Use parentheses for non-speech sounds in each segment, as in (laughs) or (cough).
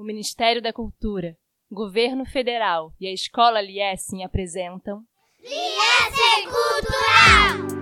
o Ministério da Cultura, Governo Federal e a Escola Liessing apresentam Liessing Cultural!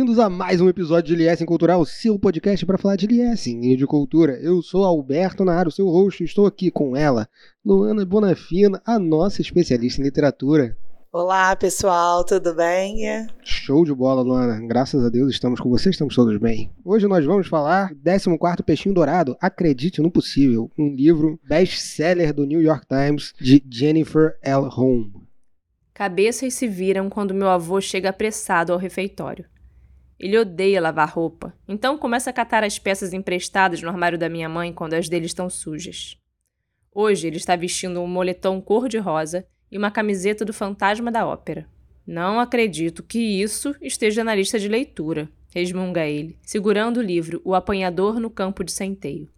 Bem-vindos a mais um episódio de Liessing Cultural, seu podcast para falar de Liessing e de cultura. Eu sou Alberto Naro, seu host, e estou aqui com ela, Luana Bonafina, a nossa especialista em literatura. Olá, pessoal, tudo bem? Show de bola, Luana. Graças a Deus estamos com você, estamos todos bem. Hoje nós vamos falar 14 Peixinho Dourado, Acredite no Possível, um livro best-seller do New York Times de Jennifer L. Home. Cabeças se viram quando meu avô chega apressado ao refeitório. Ele odeia lavar roupa, então começa a catar as peças emprestadas no armário da minha mãe quando as dele estão sujas. Hoje ele está vestindo um moletom cor-de-rosa e uma camiseta do Fantasma da Ópera. Não acredito que isso esteja na lista de leitura, resmunga ele, segurando o livro O Apanhador no Campo de Centeio.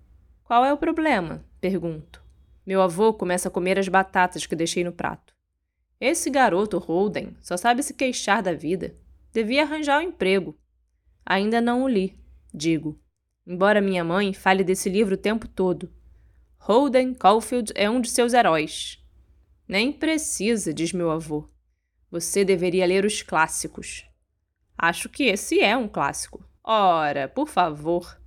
Qual é o problema? pergunto. Meu avô começa a comer as batatas que deixei no prato. Esse garoto, Holden, só sabe se queixar da vida. Devia arranjar um emprego. Ainda não o li, digo, embora minha mãe fale desse livro o tempo todo. Holden Caulfield é um de seus heróis. Nem precisa, diz meu avô. Você deveria ler os clássicos. Acho que esse é um clássico. Ora, por favor.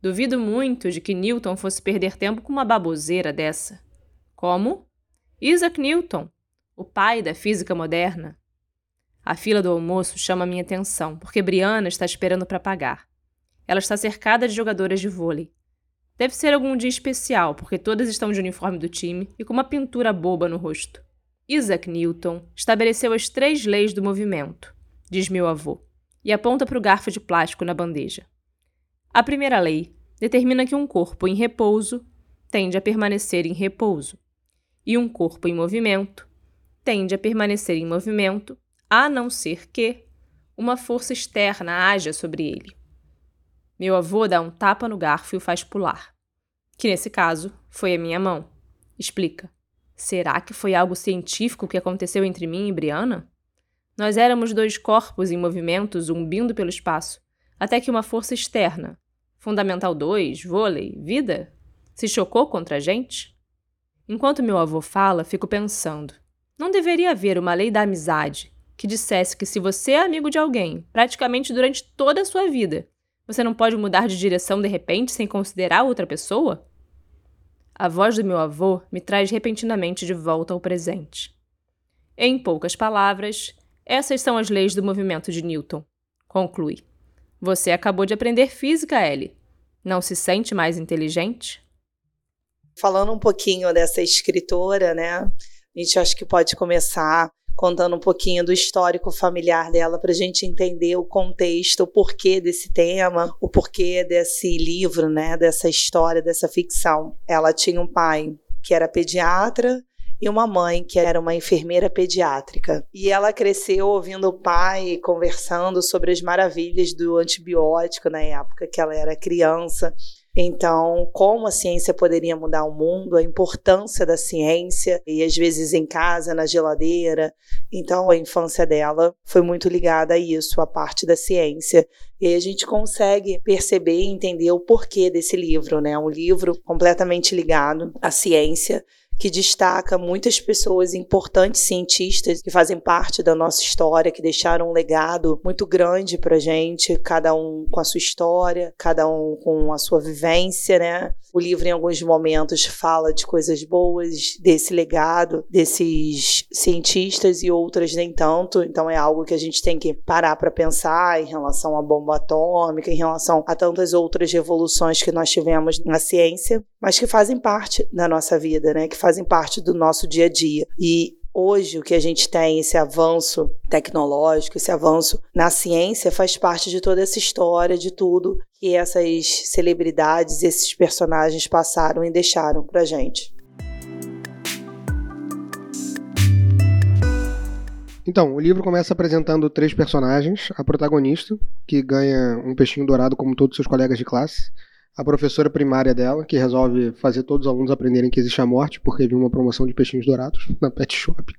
Duvido muito de que Newton fosse perder tempo com uma baboseira dessa. Como? Isaac Newton, o pai da física moderna. A fila do almoço chama minha atenção, porque Briana está esperando para pagar. Ela está cercada de jogadoras de vôlei. Deve ser algum dia especial, porque todas estão de uniforme do time e com uma pintura boba no rosto. Isaac Newton estabeleceu as três leis do movimento, diz meu avô, e aponta para o garfo de plástico na bandeja. A primeira lei determina que um corpo em repouso tende a permanecer em repouso, e um corpo em movimento tende a permanecer em movimento, a não ser que uma força externa haja sobre ele. Meu avô dá um tapa no garfo e o faz pular. Que nesse caso foi a minha mão. Explica. Será que foi algo científico que aconteceu entre mim e Briana? Nós éramos dois corpos em movimento zumbindo pelo espaço, até que uma força externa, Fundamental 2, vôlei, vida, se chocou contra a gente? Enquanto meu avô fala, fico pensando. Não deveria haver uma lei da amizade que dissesse que se você é amigo de alguém, praticamente durante toda a sua vida, você não pode mudar de direção de repente sem considerar outra pessoa? A voz do meu avô me traz repentinamente de volta ao presente. Em poucas palavras, essas são as leis do movimento de Newton. Conclui. Você acabou de aprender física, Ellie. Não se sente mais inteligente? Falando um pouquinho dessa escritora, né? A gente acha que pode começar contando um pouquinho do histórico familiar dela para a gente entender o contexto, o porquê desse tema, o porquê desse livro, né, dessa história, dessa ficção. Ela tinha um pai que era pediatra e uma mãe que era uma enfermeira pediátrica. E ela cresceu ouvindo o pai conversando sobre as maravilhas do antibiótico na época que ela era criança então, como a ciência poderia mudar o mundo, a importância da ciência, e às vezes em casa, na geladeira. Então, a infância dela foi muito ligada a isso, a parte da ciência. E aí a gente consegue perceber e entender o porquê desse livro, né? Um livro completamente ligado à ciência que destaca muitas pessoas importantes cientistas que fazem parte da nossa história, que deixaram um legado muito grande para gente, cada um com a sua história, cada um com a sua vivência, né? O livro, em alguns momentos, fala de coisas boas desse legado, desses cientistas, e outras nem tanto. Então, é algo que a gente tem que parar para pensar em relação à bomba atômica, em relação a tantas outras revoluções que nós tivemos na ciência, mas que fazem parte da nossa vida, né? Que fazem parte do nosso dia a dia. E hoje o que a gente tem, esse avanço tecnológico, esse avanço na ciência, faz parte de toda essa história, de tudo que essas celebridades, esses personagens passaram e deixaram pra gente. Então, o livro começa apresentando três personagens: a protagonista, que ganha um peixinho dourado como todos seus colegas de classe, a professora primária dela, que resolve fazer todos os alunos aprenderem que existe a morte, porque viu uma promoção de peixinhos dourados (laughs) na pet shop.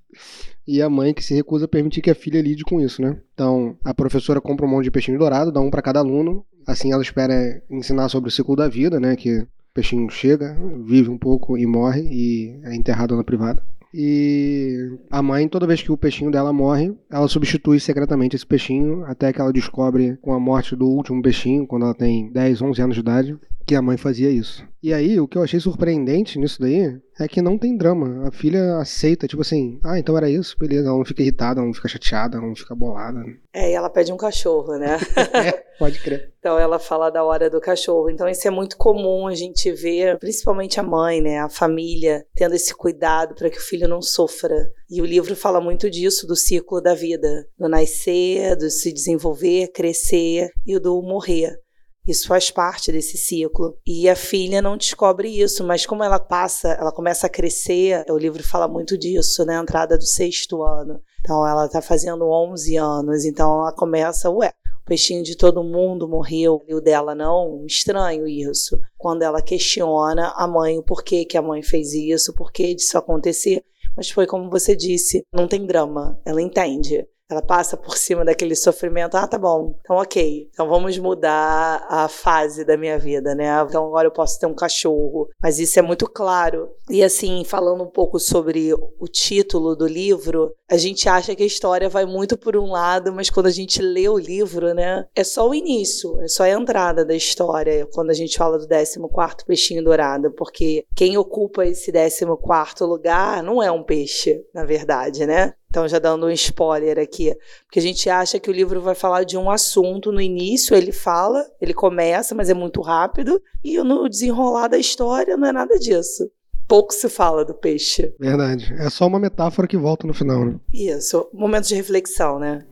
E a mãe que se recusa a permitir que a filha lide com isso, né? Então, a professora compra um monte de peixinho dourado, dá um para cada aluno. Assim, ela espera ensinar sobre o ciclo da vida, né? Que o peixinho chega, vive um pouco e morre e é enterrado na privada. E a mãe, toda vez que o peixinho dela morre, ela substitui secretamente esse peixinho até que ela descobre, com a morte do último peixinho, quando ela tem 10, 11 anos de idade, que a mãe fazia isso. E aí, o que eu achei surpreendente nisso daí é que não tem drama. A filha aceita, tipo assim, ah, então era isso, beleza. Ela não fica irritada, ela não fica chateada, ela não fica bolada. É, e ela pede um cachorro, né? (laughs) é, pode crer. Então ela fala da hora do cachorro. Então isso é muito comum a gente ver, principalmente a mãe, né, a família, tendo esse cuidado para que o filho não sofra. E o livro fala muito disso, do ciclo da vida, do nascer, do se desenvolver, crescer e do morrer. Isso faz parte desse ciclo. E a filha não descobre isso, mas como ela passa, ela começa a crescer, o livro fala muito disso, né? A entrada do sexto ano. Então ela está fazendo 11 anos, então ela começa, ué, o peixinho de todo mundo morreu e o dela não? Estranho isso. Quando ela questiona a mãe o porquê que a mãe fez isso, por que disso acontecer. Mas foi como você disse, não tem drama, ela entende. Ela passa por cima daquele sofrimento. Ah, tá bom. Então, ok. Então, vamos mudar a fase da minha vida, né? Então, agora eu posso ter um cachorro. Mas isso é muito claro. E, assim, falando um pouco sobre o título do livro, a gente acha que a história vai muito por um lado, mas quando a gente lê o livro, né? É só o início, é só a entrada da história, quando a gente fala do 14 peixinho dourado. Porque quem ocupa esse 14 lugar não é um peixe, na verdade, né? Então, já dando um spoiler aqui, porque a gente acha que o livro vai falar de um assunto no início, ele fala, ele começa, mas é muito rápido, e no desenrolar da história não é nada disso. Pouco se fala do peixe. Verdade. É só uma metáfora que volta no final, né? Isso. Momento de reflexão, né?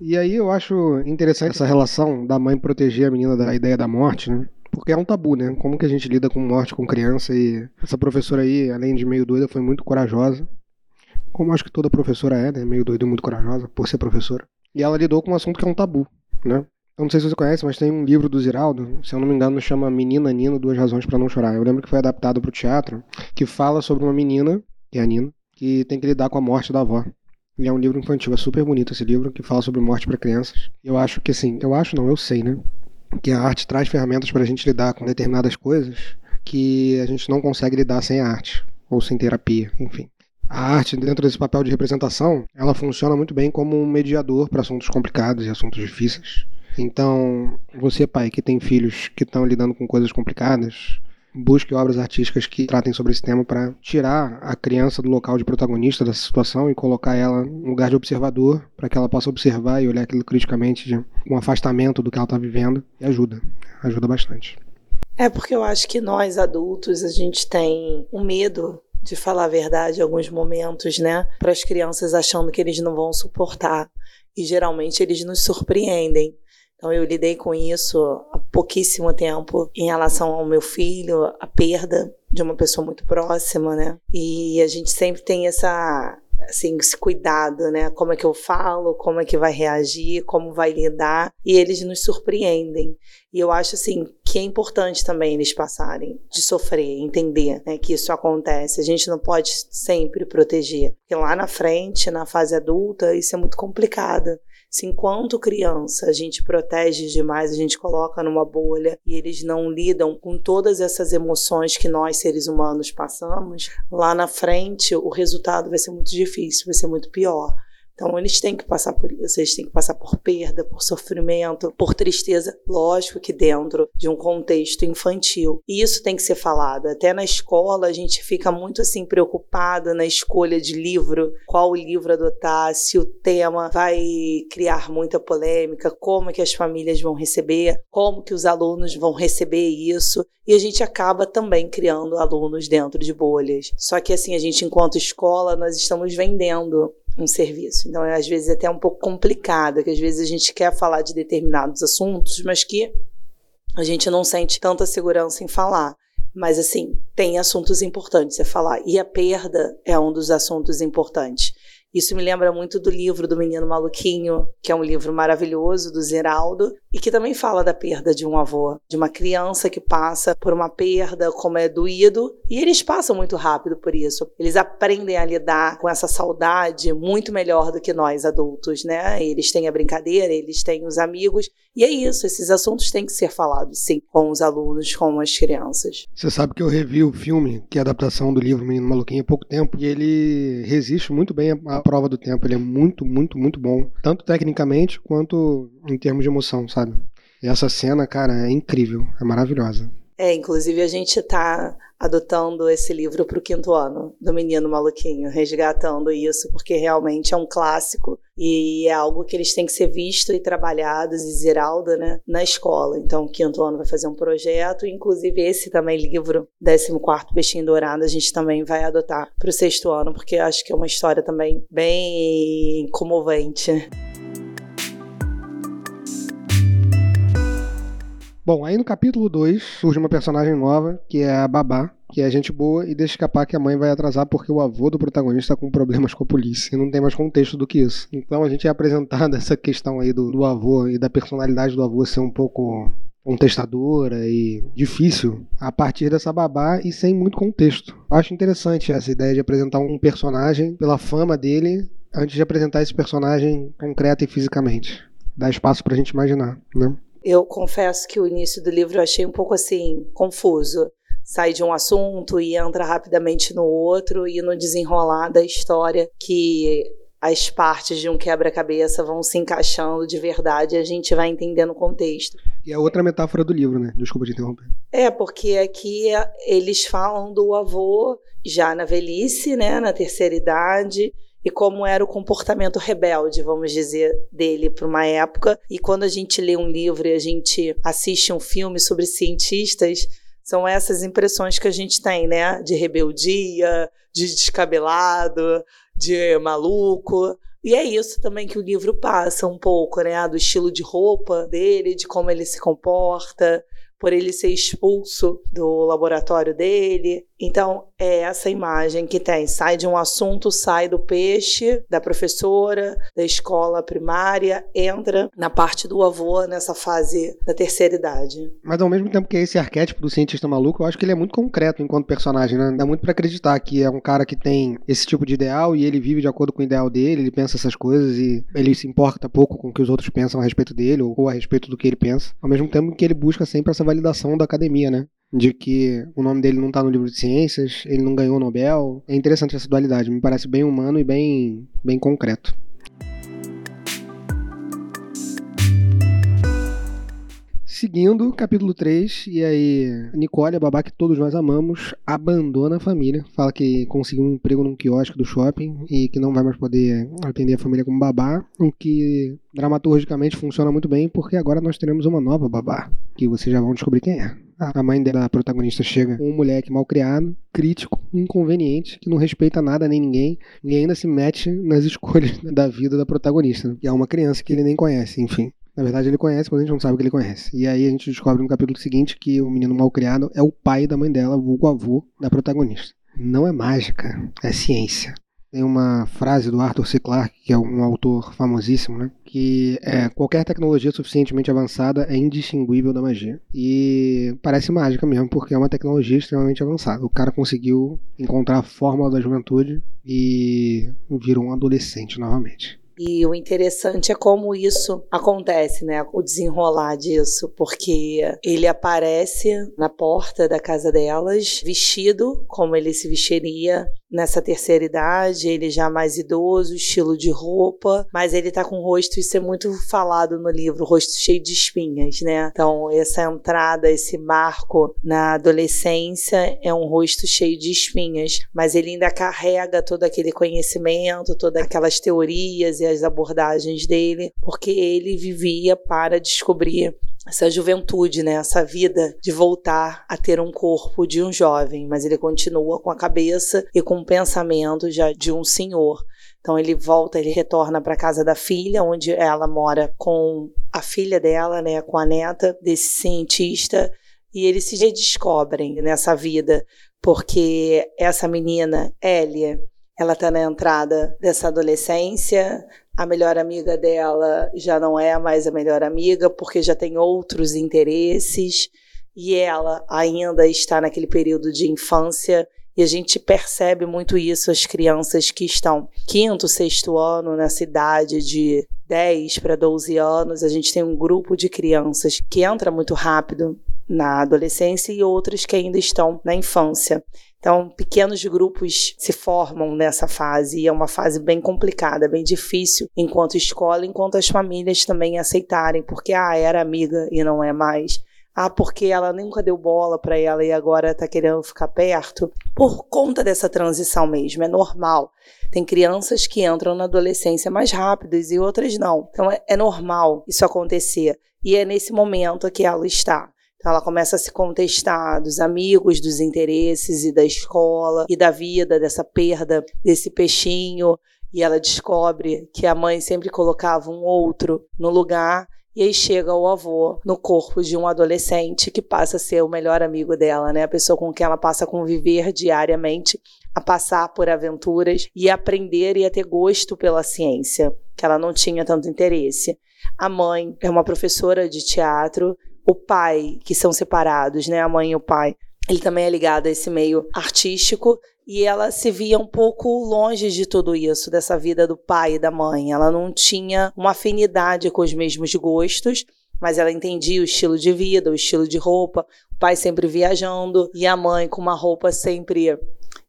E aí eu acho interessante essa relação da mãe proteger a menina da ideia da morte, né? Porque é um tabu, né? Como que a gente lida com morte com criança e essa professora aí, além de meio doida, foi muito corajosa. Como acho que toda professora é, né? Meio doida e muito corajosa por ser professora. E ela lidou com um assunto que é um tabu, né? Eu não sei se você conhece, mas tem um livro do Ziraldo, se eu não me engano, chama Menina Nina, Duas Razões para Não Chorar. Eu lembro que foi adaptado para o teatro, que fala sobre uma menina, que é a Nina, que tem que lidar com a morte da avó. E é um livro infantil, é super bonito esse livro, que fala sobre morte para crianças. Eu acho que assim, eu acho não, eu sei, né? Que a arte traz ferramentas para a gente lidar com determinadas coisas que a gente não consegue lidar sem arte ou sem terapia, enfim. A arte, dentro desse papel de representação, ela funciona muito bem como um mediador para assuntos complicados e assuntos difíceis. Então, você, pai, que tem filhos que estão lidando com coisas complicadas, busque obras artísticas que tratem sobre esse tema para tirar a criança do local de protagonista dessa situação e colocar ela no lugar de observador, para que ela possa observar e olhar aquilo criticamente de um afastamento do que ela está vivendo. E ajuda, ajuda bastante. É porque eu acho que nós adultos a gente tem um medo de falar a verdade em alguns momentos, né? Para as crianças achando que eles não vão suportar. E geralmente eles nos surpreendem. Então eu lidei com isso há pouquíssimo tempo em relação ao meu filho, a perda de uma pessoa muito próxima, né? E a gente sempre tem essa assim, esse cuidado, né? Como é que eu falo, como é que vai reagir, como vai lidar, e eles nos surpreendem. E eu acho assim que é importante também eles passarem de sofrer, entender né, que isso acontece. A gente não pode sempre proteger, porque lá na frente, na fase adulta, isso é muito complicado. Se enquanto criança a gente protege demais, a gente coloca numa bolha e eles não lidam com todas essas emoções que nós seres humanos passamos, lá na frente o resultado vai ser muito difícil, vai ser muito pior. Então eles têm que passar por isso, eles têm que passar por perda, por sofrimento, por tristeza, lógico que dentro de um contexto infantil. E isso tem que ser falado. Até na escola a gente fica muito assim preocupado na escolha de livro, qual livro adotar, se o tema vai criar muita polêmica, como que as famílias vão receber, como que os alunos vão receber isso. E a gente acaba também criando alunos dentro de bolhas. Só que assim, a gente enquanto escola, nós estamos vendendo um serviço. Então, é, às vezes, é até um pouco complicado, que às vezes a gente quer falar de determinados assuntos, mas que a gente não sente tanta segurança em falar. Mas, assim, tem assuntos importantes a falar. E a perda é um dos assuntos importantes. Isso me lembra muito do livro do Menino Maluquinho, que é um livro maravilhoso do Zeraldo, e que também fala da perda de um avô, de uma criança que passa por uma perda, como é doído, e eles passam muito rápido por isso. Eles aprendem a lidar com essa saudade muito melhor do que nós adultos, né? Eles têm a brincadeira, eles têm os amigos, e é isso, esses assuntos têm que ser falados, sim, com os alunos, com as crianças. Você sabe que eu revi o filme, que é a adaptação do livro Menino Maluquinho, há pouco tempo, e ele resiste muito bem à prova do tempo. Ele é muito, muito, muito bom. Tanto tecnicamente quanto em termos de emoção, sabe? E essa cena, cara, é incrível, é maravilhosa. É, inclusive a gente tá adotando esse livro para o quinto ano do Menino Maluquinho, resgatando isso, porque realmente é um clássico e é algo que eles têm que ser visto e trabalhados e Ziralda, né, na escola. Então, o quinto ano vai fazer um projeto, inclusive esse também livro, 14 Peixinho Dourado, a gente também vai adotar para o sexto ano, porque acho que é uma história também bem comovente. Bom, aí no capítulo 2 surge uma personagem nova, que é a Babá, que é gente boa e deixa escapar que a mãe vai atrasar porque o avô do protagonista está com problemas com a polícia. E não tem mais contexto do que isso. Então a gente é apresentado (laughs) essa questão aí do, do avô e da personalidade do avô ser um pouco contestadora e difícil a partir dessa babá e sem muito contexto. Acho interessante essa ideia de apresentar um personagem pela fama dele antes de apresentar esse personagem concreto e fisicamente. Dá espaço pra gente imaginar, né? Eu confesso que o início do livro eu achei um pouco assim, confuso. Sai de um assunto e entra rapidamente no outro, e no desenrolar da história que as partes de um quebra-cabeça vão se encaixando de verdade e a gente vai entendendo o contexto. E é outra metáfora do livro, né? Desculpa te interromper. É, porque aqui eles falam do avô já na velhice, né? Na terceira idade e como era o comportamento rebelde, vamos dizer, dele para uma época. E quando a gente lê um livro e a gente assiste um filme sobre cientistas, são essas impressões que a gente tem, né? De rebeldia, de descabelado, de maluco. E é isso também que o livro passa um pouco, né? Do estilo de roupa dele, de como ele se comporta, por ele ser expulso do laboratório dele. Então, é essa imagem que tem. Sai de um assunto, sai do peixe, da professora, da escola primária, entra na parte do avô nessa fase da terceira idade. Mas ao mesmo tempo que esse arquétipo do cientista maluco, eu acho que ele é muito concreto enquanto personagem, né? Dá muito para acreditar que é um cara que tem esse tipo de ideal e ele vive de acordo com o ideal dele, ele pensa essas coisas e ele se importa pouco com o que os outros pensam a respeito dele ou a respeito do que ele pensa. Ao mesmo tempo que ele busca sempre essa validação da academia, né? de que o nome dele não está no livro de ciências, ele não ganhou o Nobel. É interessante essa dualidade, me parece bem humano e bem, bem concreto. Seguindo, capítulo 3, e aí Nicole, a babá que todos nós amamos, abandona a família, fala que conseguiu um emprego num quiosque do shopping e que não vai mais poder atender a família como babá, o que dramaturgicamente funciona muito bem porque agora nós teremos uma nova babá, que vocês já vão descobrir quem é. A mãe da protagonista chega com um moleque mal criado, crítico, inconveniente, que não respeita nada nem ninguém, e ainda se mete nas escolhas (laughs) da vida da protagonista, que é uma criança que ele nem conhece, enfim. Na verdade, ele conhece, mas a gente não sabe que ele conhece. E aí a gente descobre no capítulo seguinte que o menino mal criado é o pai da mãe dela, vulgo avô da protagonista. Não é mágica, é ciência. Tem uma frase do Arthur C. Clarke, que é um autor famosíssimo, né? Que é, qualquer tecnologia suficientemente avançada é indistinguível da magia. E parece mágica mesmo, porque é uma tecnologia extremamente avançada. O cara conseguiu encontrar a fórmula da juventude e virou um adolescente novamente. E o interessante é como isso acontece, né? O desenrolar disso, porque ele aparece na porta da casa delas, vestido como ele se vestiria nessa terceira idade, ele já mais idoso, estilo de roupa, mas ele tá com o rosto, isso é muito falado no livro, rosto cheio de espinhas, né? Então, essa entrada, esse marco na adolescência é um rosto cheio de espinhas, mas ele ainda carrega todo aquele conhecimento, todas aquelas teorias e as abordagens dele, porque ele vivia para descobrir essa juventude, né? Essa vida de voltar a ter um corpo de um jovem, mas ele continua com a cabeça e com o pensamento já de um senhor. Então ele volta, ele retorna para casa da filha, onde ela mora com a filha dela, né, com a neta desse cientista, e eles se redescobrem nessa vida, porque essa menina, Elia, ela está na entrada dessa adolescência, a melhor amiga dela já não é mais a melhor amiga porque já tem outros interesses e ela ainda está naquele período de infância e a gente percebe muito isso as crianças que estão quinto, sexto ano nessa idade de 10 para 12 anos, a gente tem um grupo de crianças que entra muito rápido na adolescência e outras que ainda estão na infância. Então, pequenos grupos se formam nessa fase e é uma fase bem complicada, bem difícil, enquanto escola, enquanto as famílias também aceitarem, porque ah, era amiga e não é mais. Ah, porque ela nunca deu bola para ela e agora está querendo ficar perto. Por conta dessa transição mesmo, é normal. Tem crianças que entram na adolescência mais rápidas e outras não. Então é, é normal isso acontecer. E é nesse momento que ela está. Então ela começa a se contestar dos amigos, dos interesses e da escola e da vida, dessa perda desse peixinho. E ela descobre que a mãe sempre colocava um outro no lugar. E aí chega o avô no corpo de um adolescente que passa a ser o melhor amigo dela, né? A pessoa com quem ela passa a conviver diariamente, a passar por aventuras e aprender e a ter gosto pela ciência, que ela não tinha tanto interesse. A mãe é uma professora de teatro o pai, que são separados, né? A mãe e o pai. Ele também é ligado a esse meio artístico e ela se via um pouco longe de tudo isso, dessa vida do pai e da mãe. Ela não tinha uma afinidade com os mesmos gostos, mas ela entendia o estilo de vida, o estilo de roupa. O pai sempre viajando e a mãe com uma roupa sempre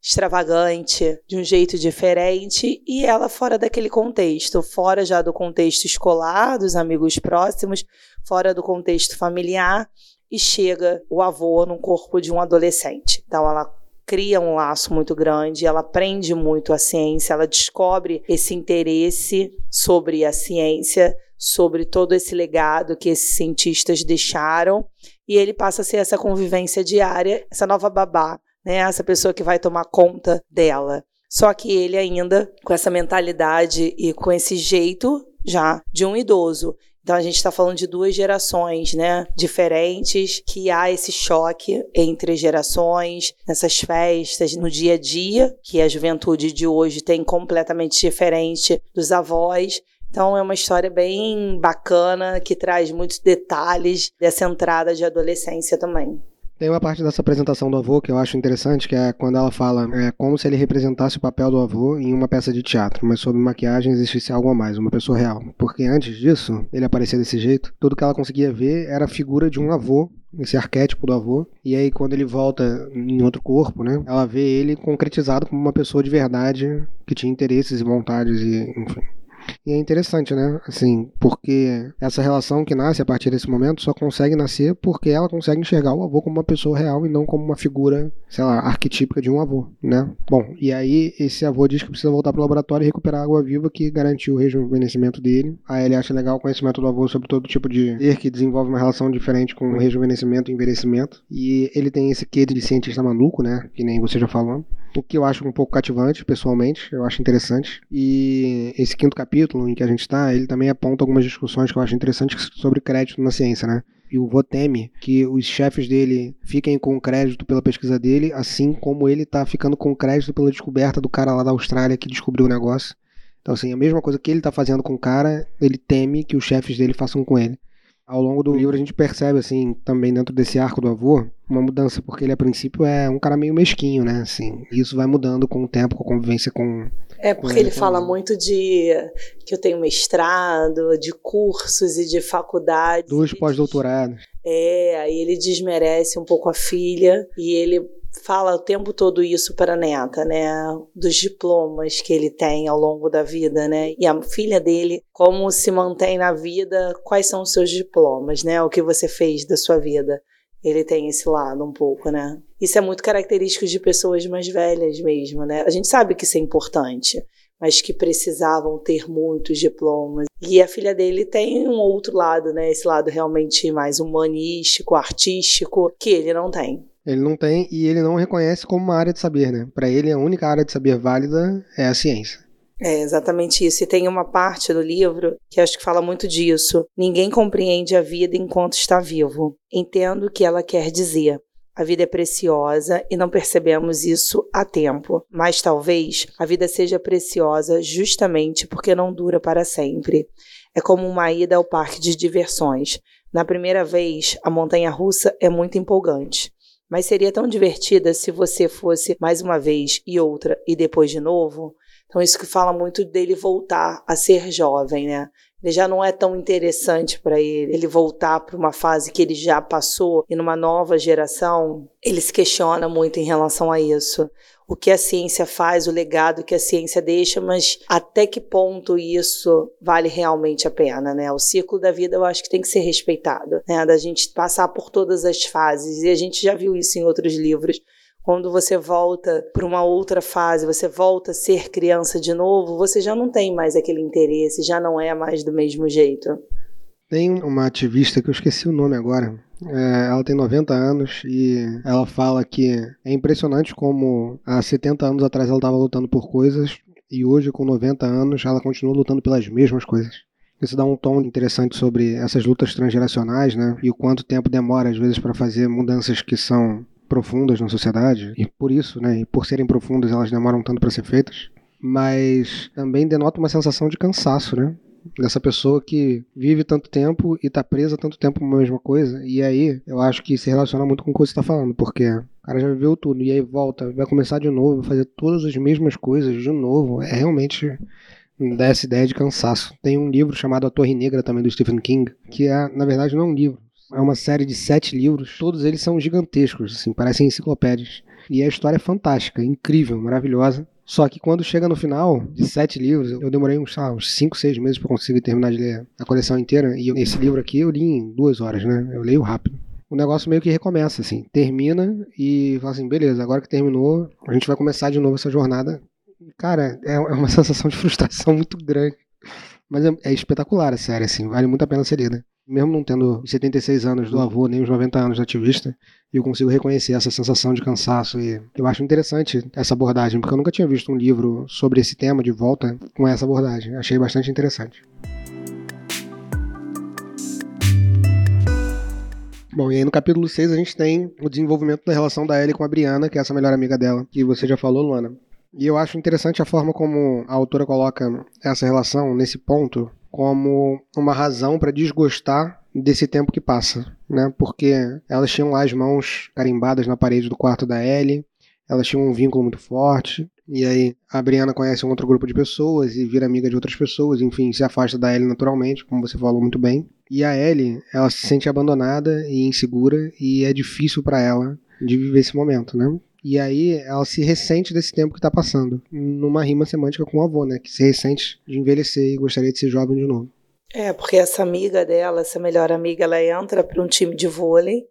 extravagante, de um jeito diferente, e ela fora daquele contexto, fora já do contexto escolar, dos amigos próximos, fora do contexto familiar, e chega o avô no corpo de um adolescente. Então ela cria um laço muito grande, ela aprende muito a ciência, ela descobre esse interesse sobre a ciência, sobre todo esse legado que esses cientistas deixaram, e ele passa a ser essa convivência diária, essa nova babá né? Essa pessoa que vai tomar conta dela. Só que ele ainda com essa mentalidade e com esse jeito já de um idoso. Então a gente está falando de duas gerações, né, diferentes, que há esse choque entre gerações, nessas festas, no dia a dia, que a juventude de hoje tem completamente diferente dos avós. Então é uma história bem bacana que traz muitos detalhes dessa entrada de adolescência também. Tem uma parte dessa apresentação do avô que eu acho interessante, que é quando ela fala é, como se ele representasse o papel do avô em uma peça de teatro, mas sob maquiagem existisse algo a mais, uma pessoa real. Porque antes disso, ele aparecer desse jeito, tudo que ela conseguia ver era a figura de um avô esse arquétipo do avô. E aí, quando ele volta em outro corpo, né? Ela vê ele concretizado como uma pessoa de verdade que tinha interesses e vontades e, enfim. E é interessante, né? Assim, porque essa relação que nasce a partir desse momento só consegue nascer porque ela consegue enxergar o avô como uma pessoa real e não como uma figura, sei lá, arquetípica de um avô, né? Bom, e aí esse avô diz que precisa voltar pro laboratório e recuperar a água viva que garantiu o rejuvenescimento dele. Aí ele acha legal o conhecimento do avô sobre todo tipo de ser que desenvolve uma relação diferente com o rejuvenescimento e envelhecimento. E ele tem esse quê de cientista maluco, né? Que nem você já falou o que eu acho um pouco cativante, pessoalmente, eu acho interessante. E esse quinto capítulo em que a gente está, ele também aponta algumas discussões que eu acho interessantes sobre crédito na ciência, né? E o Vô teme que os chefes dele fiquem com crédito pela pesquisa dele, assim como ele está ficando com crédito pela descoberta do cara lá da Austrália que descobriu o negócio. Então, assim, a mesma coisa que ele está fazendo com o cara, ele teme que os chefes dele façam com ele ao longo do livro a gente percebe, assim, também dentro desse arco do avô, uma mudança, porque ele a princípio é um cara meio mesquinho, né? Assim, e isso vai mudando com o tempo, com a convivência com. É, porque ele, ele fala muito de que eu tenho mestrado, de cursos e de faculdades. Dois pós-doutorados. É, aí ele desmerece um pouco a filha e ele fala o tempo todo isso para a neta, né? Dos diplomas que ele tem ao longo da vida, né? E a filha dele, como se mantém na vida, quais são os seus diplomas, né? O que você fez da sua vida. Ele tem esse lado um pouco, né? Isso é muito característico de pessoas mais velhas mesmo, né? A gente sabe que isso é importante, mas que precisavam ter muitos diplomas. E a filha dele tem um outro lado, né? Esse lado realmente mais humanístico, artístico, que ele não tem. Ele não tem e ele não reconhece como uma área de saber, né? Para ele, a única área de saber válida é a ciência. É exatamente isso. E tem uma parte do livro que acho que fala muito disso. Ninguém compreende a vida enquanto está vivo. Entendo o que ela quer dizer. A vida é preciosa e não percebemos isso a tempo, mas talvez a vida seja preciosa justamente porque não dura para sempre. É como uma ida ao parque de diversões. Na primeira vez, a montanha russa é muito empolgante. Mas seria tão divertida se você fosse mais uma vez e outra e depois de novo. Então, isso que fala muito dele voltar a ser jovem, né? Ele já não é tão interessante para ele, ele voltar para uma fase que ele já passou e numa nova geração, ele se questiona muito em relação a isso o que a ciência faz, o legado que a ciência deixa, mas até que ponto isso vale realmente a pena, né? O ciclo da vida eu acho que tem que ser respeitado, né? Da gente passar por todas as fases, e a gente já viu isso em outros livros. Quando você volta para uma outra fase, você volta a ser criança de novo, você já não tem mais aquele interesse, já não é mais do mesmo jeito. Tem uma ativista que eu esqueci o nome agora, é, ela tem 90 anos e ela fala que é impressionante como há 70 anos atrás ela estava lutando por coisas e hoje, com 90 anos, ela continua lutando pelas mesmas coisas. Isso dá um tom interessante sobre essas lutas transgeracionais, né? E o quanto tempo demora, às vezes, para fazer mudanças que são profundas na sociedade. E por isso, né? E por serem profundas, elas demoram tanto para ser feitas. Mas também denota uma sensação de cansaço, né? Dessa pessoa que vive tanto tempo e tá presa tanto tempo com a mesma coisa. E aí, eu acho que se relaciona muito com o que você tá falando, porque o cara já viveu tudo e aí volta, vai começar de novo, vai fazer todas as mesmas coisas de novo. É realmente dá essa ideia de cansaço. Tem um livro chamado A Torre Negra também do Stephen King, que é, na verdade, não é um livro. É uma série de sete livros. Todos eles são gigantescos, assim, parecem enciclopédias. E a história é fantástica, incrível, maravilhosa. Só que quando chega no final de sete livros, eu demorei uns, ah, uns cinco, seis meses para conseguir terminar de ler a coleção inteira. E esse livro aqui eu li em duas horas, né? Eu leio rápido. O negócio meio que recomeça, assim. Termina e fala assim, beleza, agora que terminou, a gente vai começar de novo essa jornada. Cara, é, é uma (laughs) sensação de frustração muito grande. Mas é, é espetacular a série, assim. Vale muito a pena ser lida mesmo não tendo 76 anos do avô, nem os 90 anos de ativista, eu consigo reconhecer essa sensação de cansaço e eu acho interessante essa abordagem, porque eu nunca tinha visto um livro sobre esse tema de volta com essa abordagem. Achei bastante interessante. Bom, e aí no capítulo 6 a gente tem o desenvolvimento da relação da Ellie com a Brianna, que é essa melhor amiga dela, que você já falou, Luana. E eu acho interessante a forma como a autora coloca essa relação nesse ponto, como uma razão para desgostar desse tempo que passa, né? Porque elas tinham lá as mãos carimbadas na parede do quarto da Ellie, elas tinham um vínculo muito forte, e aí a Brianna conhece um outro grupo de pessoas e vira amiga de outras pessoas, enfim, se afasta da Ellie naturalmente, como você falou muito bem. E a Ellie, ela se sente abandonada e insegura e é difícil para ela de viver esse momento, né? E aí ela se ressente desse tempo que está passando, numa rima semântica com o avô, né? Que se ressente de envelhecer e gostaria de ser jovem de novo. É, porque essa amiga dela, essa melhor amiga, ela entra para um time de vôlei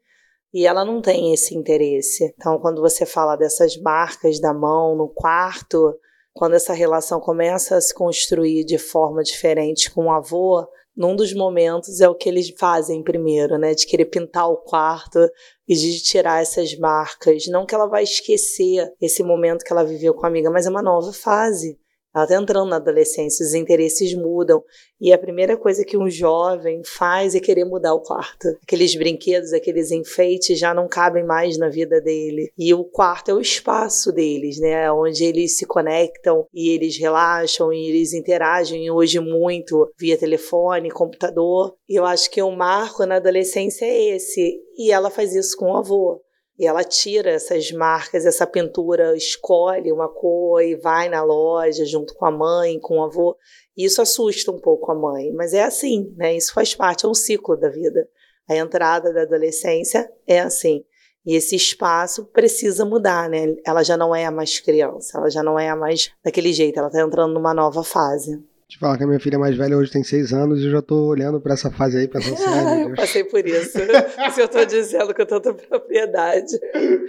e ela não tem esse interesse. Então, quando você fala dessas marcas da mão no quarto, quando essa relação começa a se construir de forma diferente com o avô, num dos momentos é o que eles fazem primeiro, né? De querer pintar o quarto e de tirar essas marcas. Não que ela vai esquecer esse momento que ela viveu com a amiga, mas é uma nova fase. Ela está entrando na adolescência, os interesses mudam. E a primeira coisa que um jovem faz é querer mudar o quarto. Aqueles brinquedos, aqueles enfeites já não cabem mais na vida dele. E o quarto é o espaço deles, né? Onde eles se conectam e eles relaxam e eles interagem hoje muito via telefone, computador. E eu acho que o marco na adolescência é esse. E ela faz isso com o avô. E ela tira essas marcas, essa pintura, escolhe uma cor e vai na loja junto com a mãe, com o avô. Isso assusta um pouco a mãe, mas é assim, né? Isso faz parte, é um ciclo da vida. A entrada da adolescência é assim. E esse espaço precisa mudar, né? Ela já não é a mais criança, ela já não é a mais daquele jeito, ela tá entrando numa nova fase. Te falar que a minha filha mais velha hoje tem seis anos e eu já tô olhando para essa fase aí, pensando assim, (laughs) meu eu passei por isso. (laughs) isso eu tô dizendo com tanta propriedade.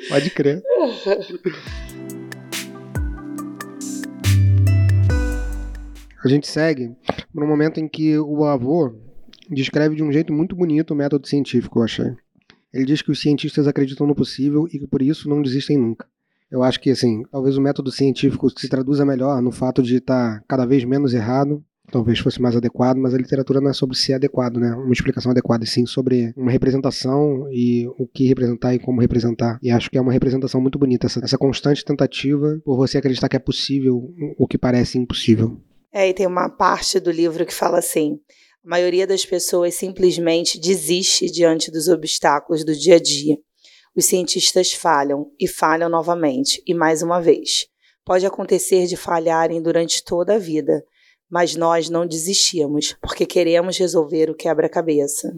Pode crer. A gente segue no momento em que o avô descreve de um jeito muito bonito o método científico, eu achei. Ele diz que os cientistas acreditam no possível e que por isso não desistem nunca. Eu acho que, assim, talvez o método científico se traduza melhor no fato de estar cada vez menos errado, talvez fosse mais adequado, mas a literatura não é sobre ser adequado, né? Uma explicação adequada, sim sobre uma representação e o que representar e como representar. E acho que é uma representação muito bonita, essa, essa constante tentativa por você acreditar que é possível o que parece impossível. É, e tem uma parte do livro que fala assim: a maioria das pessoas simplesmente desiste diante dos obstáculos do dia a dia. Os cientistas falham e falham novamente, e mais uma vez. Pode acontecer de falharem durante toda a vida, mas nós não desistimos, porque queremos resolver o quebra-cabeça.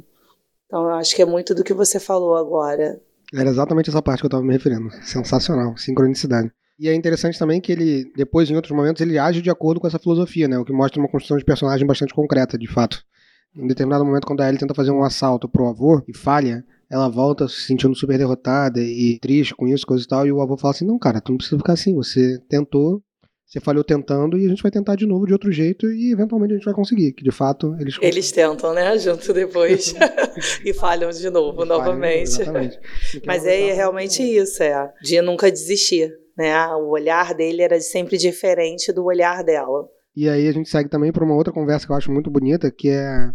Então, eu acho que é muito do que você falou agora. Era exatamente essa parte que eu estava me referindo. Sensacional, sincronicidade. E é interessante também que ele, depois, em outros momentos, ele age de acordo com essa filosofia, né? O que mostra uma construção de personagem bastante concreta, de fato. Em determinado momento, quando a Ellie tenta fazer um assalto pro avô e falha, ela volta se sentindo super derrotada e triste com isso, coisa e tal, e o avô fala assim, não, cara, tu não precisa ficar assim, você tentou, você falhou tentando e a gente vai tentar de novo de outro jeito e eventualmente a gente vai conseguir, que de fato eles Eles tentam, né, junto depois (laughs) (laughs) e falham de novo, Falham, novamente. exatamente. (laughs) Mas é realmente isso, é, de nunca desistir, né? O olhar dele era sempre diferente do olhar dela. E aí a gente segue também para uma outra conversa que eu acho muito bonita, que é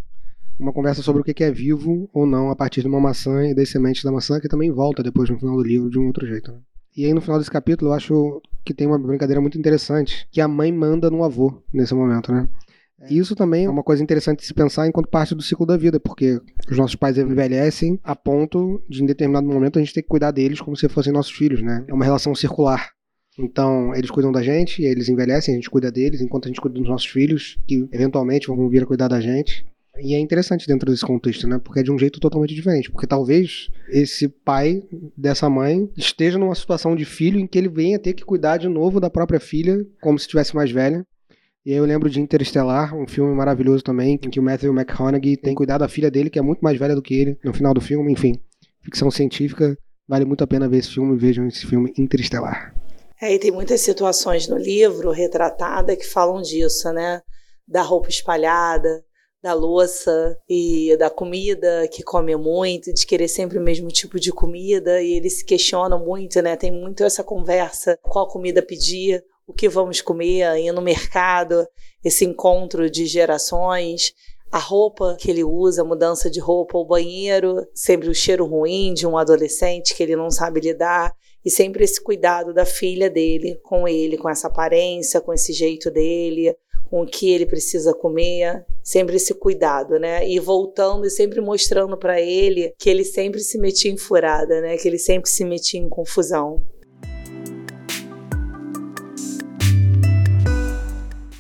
uma conversa sobre o que é vivo ou não a partir de uma maçã e das sementes da maçã, que também volta depois no final do livro de um outro jeito. né? E aí no final desse capítulo eu acho que tem uma brincadeira muito interessante, que a mãe manda no avô nesse momento, né? E isso também é uma coisa interessante de se pensar enquanto parte do ciclo da vida, porque os nossos pais envelhecem a ponto de, em determinado momento, a gente ter que cuidar deles como se fossem nossos filhos, né? É uma relação circular. Então, eles cuidam da gente, eles envelhecem, a gente cuida deles, enquanto a gente cuida dos nossos filhos, que eventualmente vão vir a cuidar da gente. E é interessante dentro desse contexto, né? Porque é de um jeito totalmente diferente. Porque talvez esse pai dessa mãe esteja numa situação de filho em que ele venha ter que cuidar de novo da própria filha, como se estivesse mais velha. E aí eu lembro de Interestelar, um filme maravilhoso também, em que o Matthew McConaughey tem cuidado da filha dele, que é muito mais velha do que ele, no final do filme. Enfim, ficção científica. Vale muito a pena ver esse filme. Vejam esse filme Interestelar. É, e tem muitas situações no livro retratada que falam disso, né? Da roupa espalhada, da louça e da comida que come muito, de querer sempre o mesmo tipo de comida, e eles se questionam muito, né? Tem muito essa conversa, qual comida pedir, o que vamos comer, ir no mercado, esse encontro de gerações, a roupa que ele usa, a mudança de roupa, o banheiro, sempre o cheiro ruim de um adolescente que ele não sabe lidar, e sempre esse cuidado da filha dele com ele, com essa aparência, com esse jeito dele, com o que ele precisa comer, sempre esse cuidado, né? E voltando e sempre mostrando para ele que ele sempre se metia em furada, né? Que ele sempre se metia em confusão.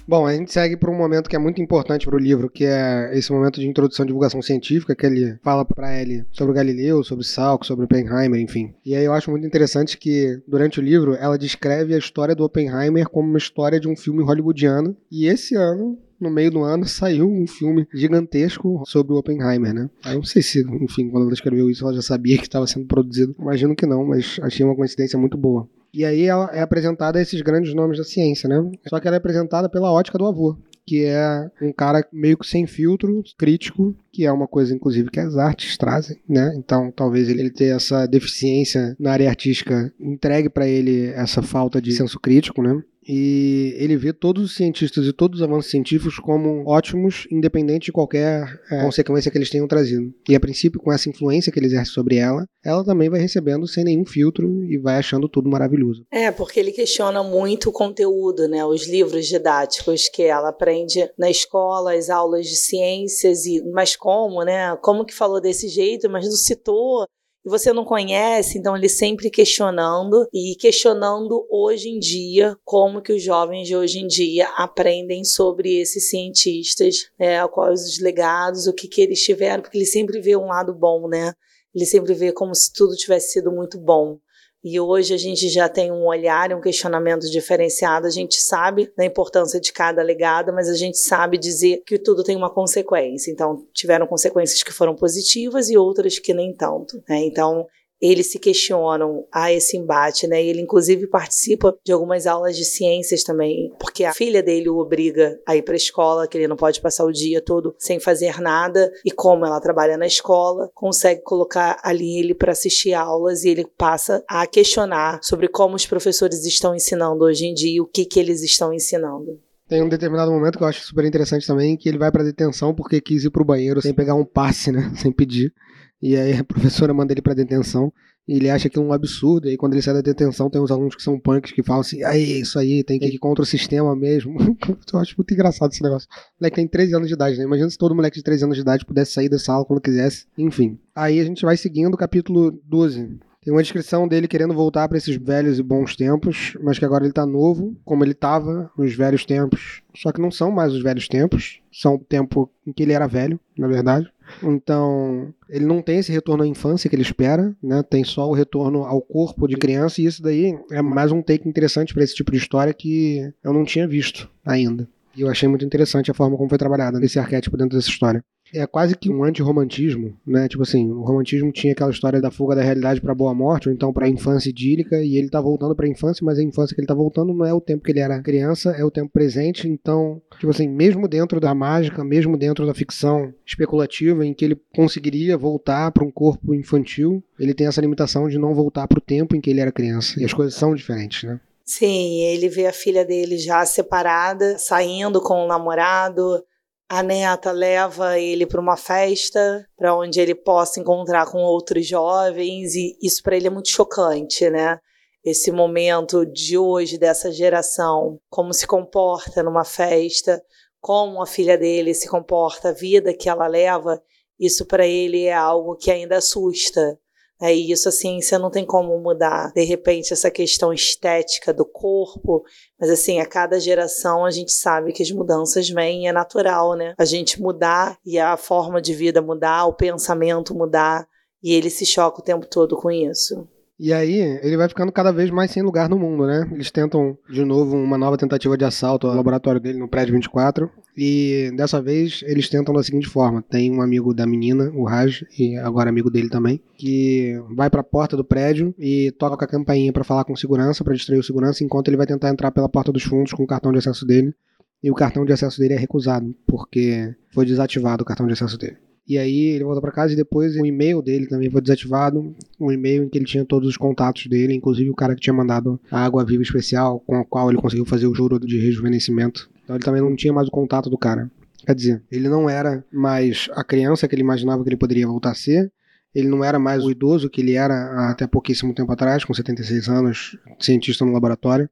Bom, a gente segue para um momento que é muito importante para o livro, que é esse momento de introdução e divulgação científica, que ele fala para ele sobre o Galileu, sobre Salk, sobre Oppenheimer, enfim. E aí eu acho muito interessante que, durante o livro, ela descreve a história do Oppenheimer como uma história de um filme hollywoodiano. E esse ano, no meio do ano, saiu um filme gigantesco sobre o Oppenheimer, né? Eu não sei se, enfim, quando ela escreveu isso, ela já sabia que estava sendo produzido. Imagino que não, mas achei uma coincidência muito boa. E aí ela é apresentada esses grandes nomes da ciência, né? Só que ela é apresentada pela ótica do avô, que é um cara meio que sem filtro, crítico, que é uma coisa, inclusive, que as artes trazem, né? Então, talvez ele tenha essa deficiência na área artística entregue para ele essa falta de senso crítico, né? E ele vê todos os cientistas e todos os avanços científicos como ótimos, independente de qualquer é, consequência que eles tenham trazido. E a princípio, com essa influência que ele exerce sobre ela, ela também vai recebendo sem nenhum filtro e vai achando tudo maravilhoso. É, porque ele questiona muito o conteúdo, né? Os livros didáticos que ela aprende na escola, as aulas de ciências, e mas como, né? Como que falou desse jeito, mas não citou e você não conhece, então ele sempre questionando e questionando hoje em dia como que os jovens de hoje em dia aprendem sobre esses cientistas, né, quais os legados, o que que eles tiveram, porque ele sempre vê um lado bom, né? ele sempre vê como se tudo tivesse sido muito bom. E hoje a gente já tem um olhar um questionamento diferenciado. A gente sabe da importância de cada legado, mas a gente sabe dizer que tudo tem uma consequência. Então, tiveram consequências que foram positivas e outras que nem tanto. Né? Então, eles se questionam a esse embate, né? Ele inclusive participa de algumas aulas de ciências também, porque a filha dele o obriga a ir para a escola, que ele não pode passar o dia todo sem fazer nada, e como ela trabalha na escola, consegue colocar ali ele para assistir aulas e ele passa a questionar sobre como os professores estão ensinando hoje em dia, o que que eles estão ensinando. Tem um determinado momento que eu acho super interessante também, que ele vai para detenção porque quis ir pro banheiro sem pegar um passe, né? (laughs) Sem pedir. E aí a professora manda ele pra detenção. E ele acha que é um absurdo. E aí, quando ele sai da detenção, tem uns alunos que são punks que falam assim: aí, isso aí, tem que ir contra o sistema mesmo. (laughs) eu acho muito engraçado esse negócio. O moleque tem 13 anos de idade, né? Imagina se todo moleque de 13 anos de idade pudesse sair da sala quando quisesse. Enfim. Aí a gente vai seguindo o capítulo 12. Tem uma descrição dele querendo voltar para esses velhos e bons tempos, mas que agora ele tá novo, como ele tava nos velhos tempos. Só que não são mais os velhos tempos, são o tempo em que ele era velho, na verdade. Então, ele não tem esse retorno à infância que ele espera, né? Tem só o retorno ao corpo de criança, e isso daí é mais um take interessante para esse tipo de história que eu não tinha visto ainda. E eu achei muito interessante a forma como foi trabalhada esse arquétipo dentro dessa história é quase que um anti-romantismo, né? Tipo assim, o romantismo tinha aquela história da fuga da realidade para boa morte, ou então para a infância idílica, e ele tá voltando para a infância, mas a infância que ele tá voltando não é o tempo que ele era criança, é o tempo presente. Então, tipo assim, mesmo dentro da mágica, mesmo dentro da ficção especulativa em que ele conseguiria voltar para um corpo infantil, ele tem essa limitação de não voltar para o tempo em que ele era criança. E as coisas são diferentes, né? Sim, ele vê a filha dele já separada, saindo com o namorado, a neta leva ele para uma festa, para onde ele possa encontrar com outros jovens, e isso para ele é muito chocante, né? Esse momento de hoje, dessa geração, como se comporta numa festa, como a filha dele se comporta, a vida que ela leva, isso para ele é algo que ainda assusta. É isso, assim, você não tem como mudar, de repente, essa questão estética do corpo, mas, assim, a cada geração a gente sabe que as mudanças vêm e é natural, né? A gente mudar e a forma de vida mudar, o pensamento mudar, e ele se choca o tempo todo com isso. E aí, ele vai ficando cada vez mais sem lugar no mundo, né? Eles tentam, de novo, uma nova tentativa de assalto ao laboratório dele no prédio 24. E dessa vez, eles tentam da seguinte forma: tem um amigo da menina, o Raj, e agora amigo dele também, que vai para a porta do prédio e toca a campainha para falar com segurança, para distrair o segurança, enquanto ele vai tentar entrar pela porta dos fundos com o cartão de acesso dele. E o cartão de acesso dele é recusado, porque foi desativado o cartão de acesso dele. E aí ele volta para casa e depois o e-mail dele também foi desativado. Um e-mail em que ele tinha todos os contatos dele, inclusive o cara que tinha mandado a água viva especial, com a qual ele conseguiu fazer o juro de rejuvenescimento. Então ele também não tinha mais o contato do cara. Quer dizer, ele não era mais a criança que ele imaginava que ele poderia voltar a ser. Ele não era mais o idoso que ele era até pouquíssimo tempo atrás, com 76 anos, cientista no laboratório,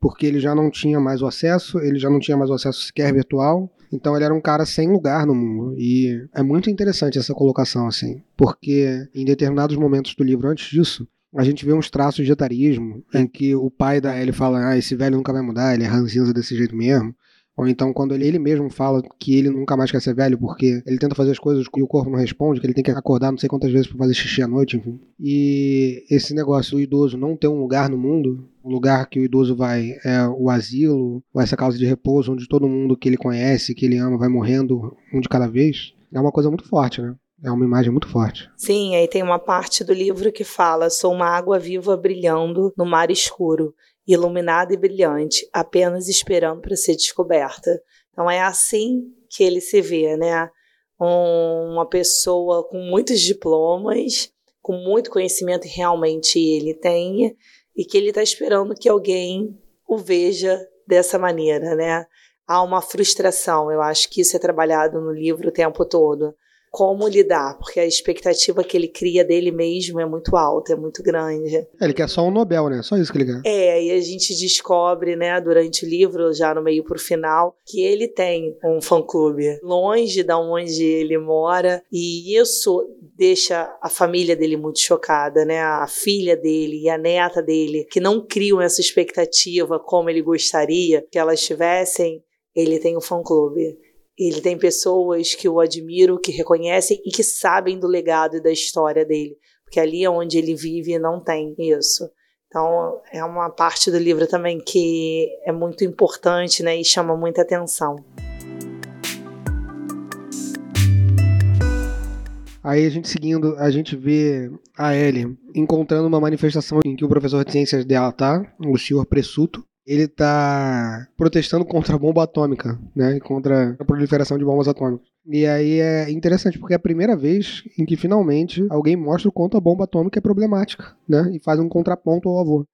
porque ele já não tinha mais o acesso, ele já não tinha mais o acesso sequer virtual, então ele era um cara sem lugar no mundo. E é muito interessante essa colocação, assim, porque em determinados momentos do livro antes disso, a gente vê uns traços de etarismo, em que o pai da Ellie fala: Ah, esse velho nunca vai mudar, ele é ranzinza desse jeito mesmo. Ou então quando ele, ele mesmo fala que ele nunca mais quer ser velho porque ele tenta fazer as coisas e o corpo não responde, que ele tem que acordar não sei quantas vezes para fazer xixi à noite, enfim. E esse negócio do idoso não ter um lugar no mundo, o lugar que o idoso vai é o asilo, ou essa casa de repouso onde todo mundo que ele conhece, que ele ama, vai morrendo um de cada vez, é uma coisa muito forte, né? É uma imagem muito forte. Sim, aí tem uma parte do livro que fala: sou uma água viva brilhando no mar escuro iluminada e brilhante, apenas esperando para ser descoberta. Então é assim que ele se vê, né? Um, uma pessoa com muitos diplomas, com muito conhecimento realmente ele tem, e que ele está esperando que alguém o veja dessa maneira, né? Há uma frustração, eu acho que isso é trabalhado no livro o tempo todo como lidar, porque a expectativa que ele cria dele mesmo é muito alta, é muito grande. É, ele quer só um Nobel, né? Só isso que ele quer. É, e a gente descobre, né, durante o livro, já no meio pro final, que ele tem um fã-clube longe da onde ele mora, e isso deixa a família dele muito chocada, né? A filha dele e a neta dele, que não criam essa expectativa como ele gostaria que elas tivessem, ele tem um fã-clube. Ele tem pessoas que o admiram, que reconhecem e que sabem do legado e da história dele. porque ali é onde ele vive não tem isso. Então, é uma parte do livro também que é muito importante né, e chama muita atenção. Aí a gente seguindo, a gente vê a Ellie encontrando uma manifestação em que o professor de ciências dela tá, o senhor Pressuto, ele tá protestando contra a bomba atômica, né, contra a proliferação de bombas atômicas. E aí é interessante porque é a primeira vez em que finalmente alguém mostra o quanto a bomba atômica é problemática, né, e faz um contraponto ao avô.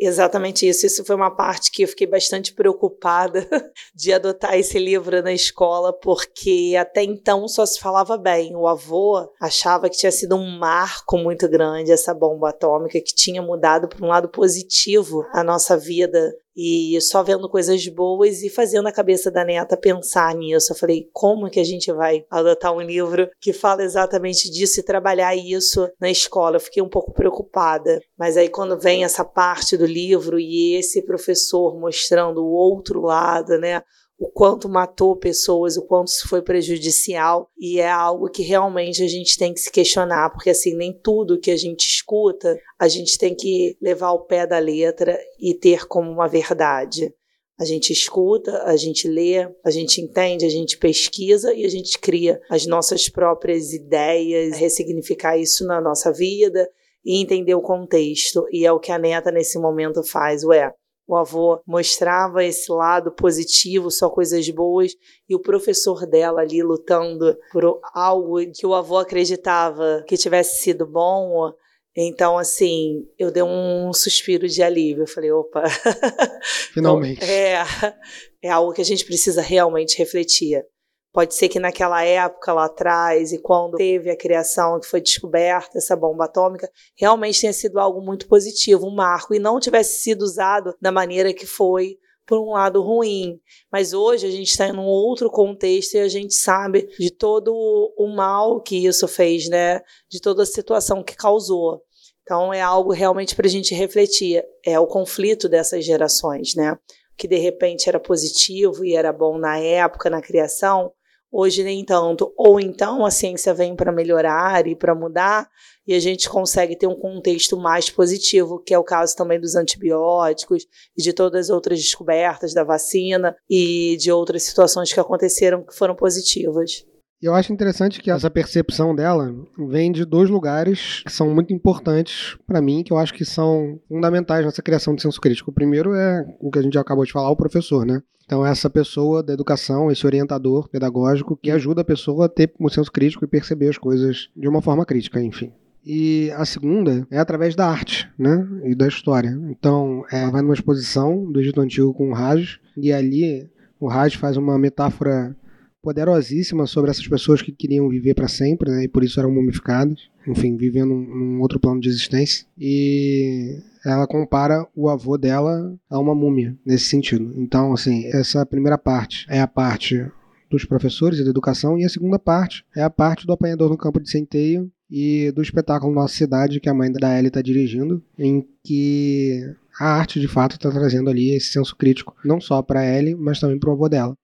Exatamente isso. Isso foi uma parte que eu fiquei bastante preocupada (laughs) de adotar esse livro na escola, porque até então só se falava bem. O avô achava que tinha sido um marco muito grande essa bomba atômica, que tinha mudado para um lado positivo a nossa vida e só vendo coisas boas e fazendo a cabeça da neta pensar nisso. Eu falei, como que a gente vai adotar um livro que fala exatamente disso e trabalhar isso na escola? Eu fiquei um pouco preocupada. Mas aí quando vem essa parte do livro e esse professor mostrando o outro lado, né? O quanto matou pessoas, o quanto isso foi prejudicial, e é algo que realmente a gente tem que se questionar, porque assim, nem tudo que a gente escuta, a gente tem que levar ao pé da letra e ter como uma verdade. A gente escuta, a gente lê, a gente entende, a gente pesquisa e a gente cria as nossas próprias ideias, ressignificar isso na nossa vida e entender o contexto. E é o que a neta nesse momento faz, ué o avô mostrava esse lado positivo, só coisas boas, e o professor dela ali lutando por algo que o avô acreditava que tivesse sido bom. Então, assim, eu dei um suspiro de alívio. Eu falei, opa. (laughs) Finalmente. é, é algo que a gente precisa realmente refletir. Pode ser que naquela época lá atrás e quando teve a criação que foi descoberta essa bomba atômica, realmente tenha sido algo muito positivo, um marco, e não tivesse sido usado da maneira que foi por um lado ruim. Mas hoje a gente está em um outro contexto e a gente sabe de todo o mal que isso fez, né? De toda a situação que causou. Então é algo realmente para a gente refletir. É o conflito dessas gerações, né? Que de repente era positivo e era bom na época, na criação, Hoje nem tanto. Ou então a ciência vem para melhorar e para mudar e a gente consegue ter um contexto mais positivo, que é o caso também dos antibióticos e de todas as outras descobertas da vacina e de outras situações que aconteceram que foram positivas. E eu acho interessante que essa percepção dela vem de dois lugares que são muito importantes para mim, que eu acho que são fundamentais nessa criação de senso crítico. O primeiro é o que a gente acabou de falar, o professor, né? Então, essa pessoa da educação, esse orientador pedagógico que ajuda a pessoa a ter um senso crítico e perceber as coisas de uma forma crítica, enfim. E a segunda é através da arte, né? E da história. Então, ela vai numa exposição do Egito Antigo com o Raj, e ali o Raj faz uma metáfora poderosíssima sobre essas pessoas que queriam viver para sempre, né, e por isso eram mumificadas, enfim, vivendo num outro plano de existência. E ela compara o avô dela a uma múmia nesse sentido. Então, assim, essa primeira parte é a parte dos professores e da educação, e a segunda parte é a parte do apanhador no campo de centeio e do espetáculo Nossa Cidade, que a mãe da Ellie está dirigindo, em que a arte de fato está trazendo ali esse senso crítico, não só para Ellie, mas também para o avô dela.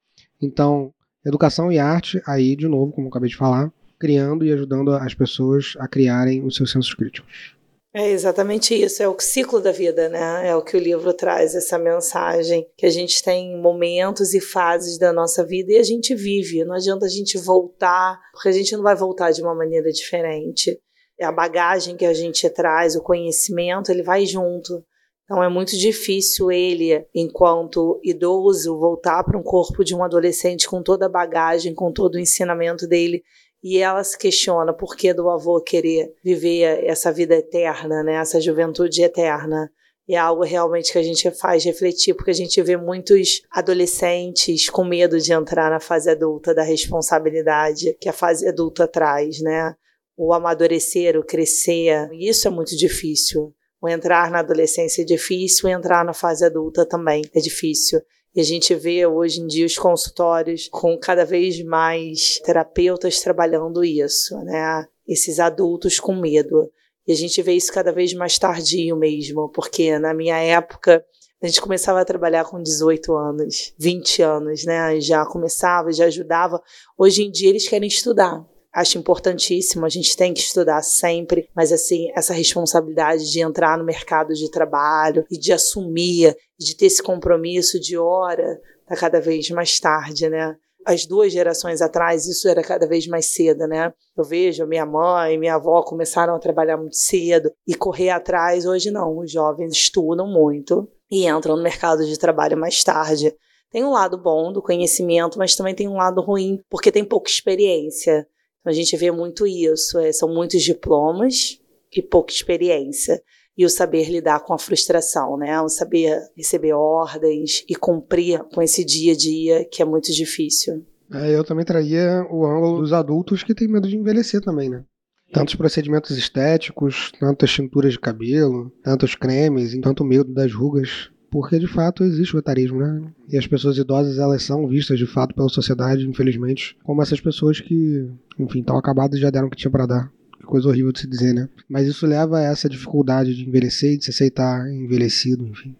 Então, Educação e arte, aí, de novo, como eu acabei de falar, criando e ajudando as pessoas a criarem os seus sensos críticos. É exatamente isso, é o ciclo da vida, né? É o que o livro traz, essa mensagem que a gente tem momentos e fases da nossa vida e a gente vive. Não adianta a gente voltar, porque a gente não vai voltar de uma maneira diferente. É a bagagem que a gente traz, o conhecimento, ele vai junto. Então é muito difícil ele, enquanto idoso, voltar para um corpo de um adolescente com toda a bagagem, com todo o ensinamento dele. E ela se questiona por que do avô querer viver essa vida eterna, né? essa juventude eterna. E é algo realmente que a gente faz refletir, porque a gente vê muitos adolescentes com medo de entrar na fase adulta, da responsabilidade que a fase adulta traz, né? O amadurecer, o crescer. E isso é muito difícil. O entrar na adolescência é difícil, entrar na fase adulta também é difícil. E a gente vê hoje em dia os consultórios com cada vez mais terapeutas trabalhando isso, né? Esses adultos com medo. E a gente vê isso cada vez mais tardio mesmo, porque na minha época a gente começava a trabalhar com 18 anos, 20 anos, né? Já começava, já ajudava. Hoje em dia eles querem estudar. Acho importantíssimo, a gente tem que estudar sempre, mas assim, essa responsabilidade de entrar no mercado de trabalho e de assumir, de ter esse compromisso de hora, tá cada vez mais tarde, né? As duas gerações atrás, isso era cada vez mais cedo, né? Eu vejo minha mãe minha avó começaram a trabalhar muito cedo e correr atrás. Hoje não, os jovens estudam muito e entram no mercado de trabalho mais tarde. Tem um lado bom do conhecimento, mas também tem um lado ruim, porque tem pouca experiência. Então a gente vê muito isso, é, são muitos diplomas e pouca experiência. E o saber lidar com a frustração, né? O saber receber ordens e cumprir com esse dia a dia que é muito difícil. É, eu também traria o ângulo dos adultos que têm medo de envelhecer também, né? Tantos procedimentos estéticos, tantas tinturas de cabelo, tantos cremes, tanto medo das rugas porque de fato existe o etarismo, né? E as pessoas idosas elas são vistas de fato pela sociedade, infelizmente, como essas pessoas que, enfim, estão acabadas e já deram o que tinha para dar. Que coisa horrível de se dizer, né? Mas isso leva a essa dificuldade de envelhecer e de se aceitar envelhecido, enfim.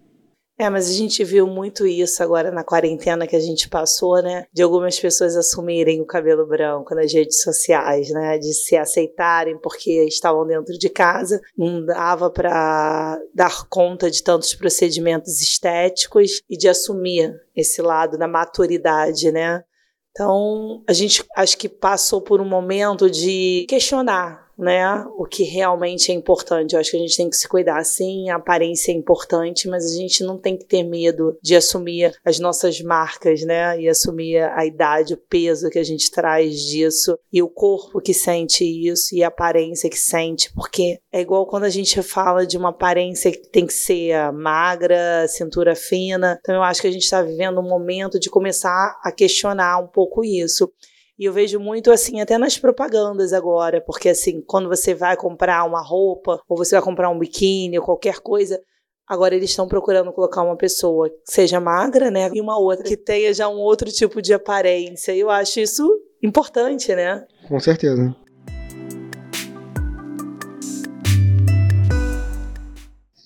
É, mas a gente viu muito isso agora na quarentena que a gente passou, né? De algumas pessoas assumirem o cabelo branco nas redes sociais, né? De se aceitarem porque estavam dentro de casa, não dava para dar conta de tantos procedimentos estéticos e de assumir esse lado da maturidade, né? Então, a gente acho que passou por um momento de questionar né? O que realmente é importante. Eu acho que a gente tem que se cuidar. Sim, a aparência é importante, mas a gente não tem que ter medo de assumir as nossas marcas, né? E assumir a idade, o peso que a gente traz disso e o corpo que sente isso e a aparência que sente, porque é igual quando a gente fala de uma aparência que tem que ser magra, cintura fina. Então eu acho que a gente está vivendo um momento de começar a questionar um pouco isso. E eu vejo muito assim, até nas propagandas agora, porque assim, quando você vai comprar uma roupa, ou você vai comprar um biquíni, ou qualquer coisa, agora eles estão procurando colocar uma pessoa que seja magra, né? E uma outra que tenha já um outro tipo de aparência. Eu acho isso importante, né? Com certeza.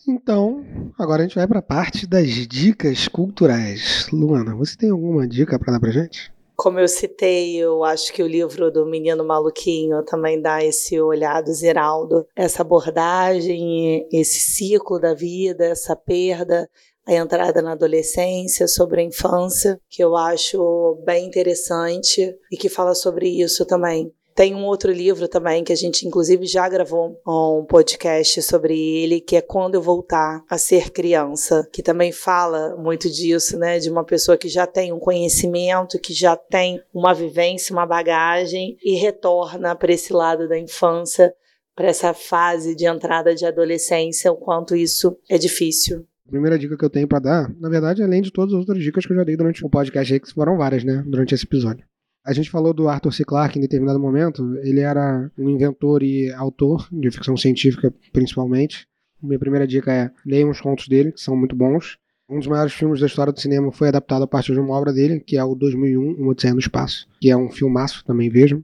Então, agora a gente vai para a parte das dicas culturais. Luana, você tem alguma dica para dar pra gente? Como eu citei, eu acho que o livro do Menino Maluquinho também dá esse olhar do Zeraldo, essa abordagem, esse ciclo da vida, essa perda, a entrada na adolescência, sobre a infância, que eu acho bem interessante e que fala sobre isso também. Tem um outro livro também que a gente, inclusive, já gravou um podcast sobre ele, que é Quando Eu Voltar a Ser Criança, que também fala muito disso, né? De uma pessoa que já tem um conhecimento, que já tem uma vivência, uma bagagem e retorna para esse lado da infância, para essa fase de entrada de adolescência, o quanto isso é difícil. A primeira dica que eu tenho para dar, na verdade, além de todas as outras dicas que eu já dei durante o podcast aí, que foram várias, né? Durante esse episódio. A gente falou do Arthur C. Clarke em determinado momento. Ele era um inventor e autor de ficção científica, principalmente. Minha primeira dica é leiam os contos dele, que são muito bons. Um dos maiores filmes da história do cinema foi adaptado a partir de uma obra dele, que é o 2001, Um Odisseia no Espaço, que é um filmaço, também vejam.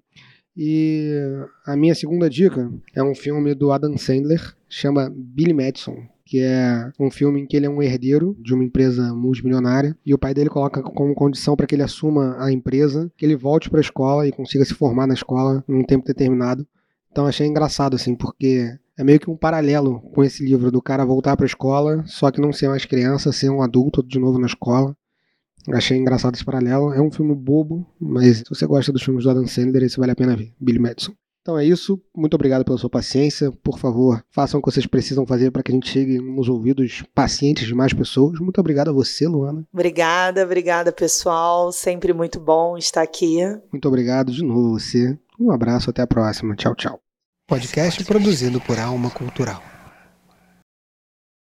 E a minha segunda dica é um filme do Adam Sandler, chama Billy Madison, que é um filme em que ele é um herdeiro de uma empresa multimilionária e o pai dele coloca como condição para que ele assuma a empresa, que ele volte para a escola e consiga se formar na escola em um tempo determinado. Então achei engraçado assim, porque é meio que um paralelo com esse livro do cara voltar para a escola, só que não ser mais criança, ser um adulto de novo na escola. Achei engraçado esse paralelo. É um filme bobo, mas se você gosta dos filmes do Adam Sandler, esse vale a pena ver. Billy Madison. Então é isso. Muito obrigado pela sua paciência. Por favor, façam o que vocês precisam fazer para que a gente chegue nos ouvidos pacientes de mais pessoas. Muito obrigado a você, Luana. Obrigada, obrigada, pessoal. Sempre muito bom estar aqui. Muito obrigado de novo a você. Um abraço, até a próxima. Tchau, tchau. Podcast produzido por Alma Cultural.